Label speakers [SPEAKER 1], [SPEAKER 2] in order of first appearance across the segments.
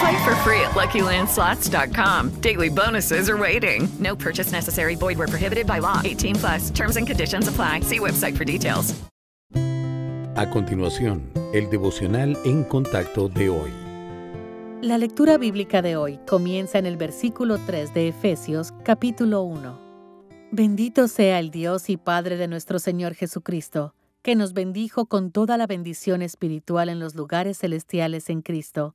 [SPEAKER 1] Play for free at LuckyLandSlots.com. Daily bonuses are waiting. No purchase necessary. Void where prohibited by law. 18 plus. Terms and conditions apply. See website for details.
[SPEAKER 2] A continuación, el devocional en contacto de hoy.
[SPEAKER 3] La lectura bíblica de hoy comienza en el versículo 3 de Efesios, capítulo 1. Bendito sea el Dios y Padre de nuestro Señor Jesucristo, que nos bendijo con toda la bendición espiritual en los lugares celestiales en Cristo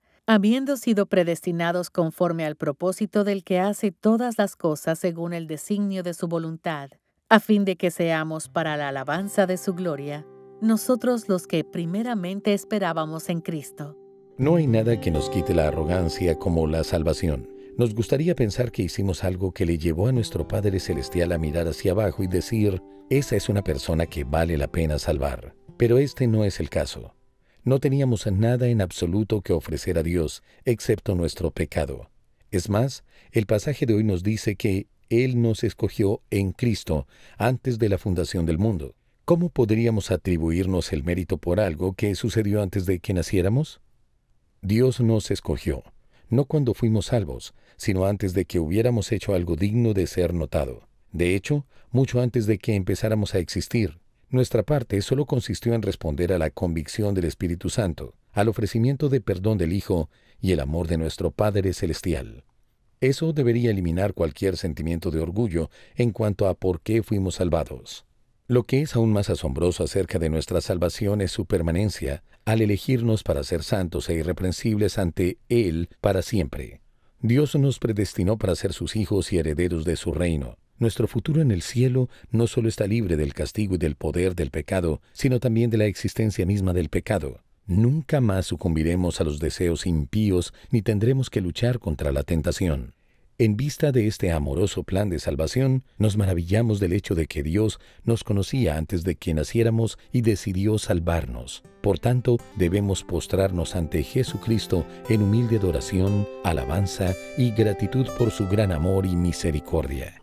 [SPEAKER 3] habiendo sido predestinados conforme al propósito del que hace todas las cosas según el designio de su voluntad, a fin de que seamos para la alabanza de su gloria, nosotros los que primeramente esperábamos en Cristo.
[SPEAKER 2] No hay nada que nos quite la arrogancia como la salvación. Nos gustaría pensar que hicimos algo que le llevó a nuestro Padre Celestial a mirar hacia abajo y decir, esa es una persona que vale la pena salvar. Pero este no es el caso. No teníamos nada en absoluto que ofrecer a Dios, excepto nuestro pecado. Es más, el pasaje de hoy nos dice que Él nos escogió en Cristo antes de la fundación del mundo. ¿Cómo podríamos atribuirnos el mérito por algo que sucedió antes de que naciéramos? Dios nos escogió, no cuando fuimos salvos, sino antes de que hubiéramos hecho algo digno de ser notado. De hecho, mucho antes de que empezáramos a existir, nuestra parte solo consistió en responder a la convicción del Espíritu Santo, al ofrecimiento de perdón del Hijo y el amor de nuestro Padre Celestial. Eso debería eliminar cualquier sentimiento de orgullo en cuanto a por qué fuimos salvados. Lo que es aún más asombroso acerca de nuestra salvación es su permanencia, al elegirnos para ser santos e irreprensibles ante Él para siempre. Dios nos predestinó para ser sus hijos y herederos de su reino. Nuestro futuro en el cielo no solo está libre del castigo y del poder del pecado, sino también de la existencia misma del pecado. Nunca más sucumbiremos a los deseos impíos ni tendremos que luchar contra la tentación. En vista de este amoroso plan de salvación, nos maravillamos del hecho de que Dios nos conocía antes de que naciéramos y decidió salvarnos. Por tanto, debemos postrarnos ante Jesucristo en humilde adoración, alabanza y gratitud por su gran amor y misericordia.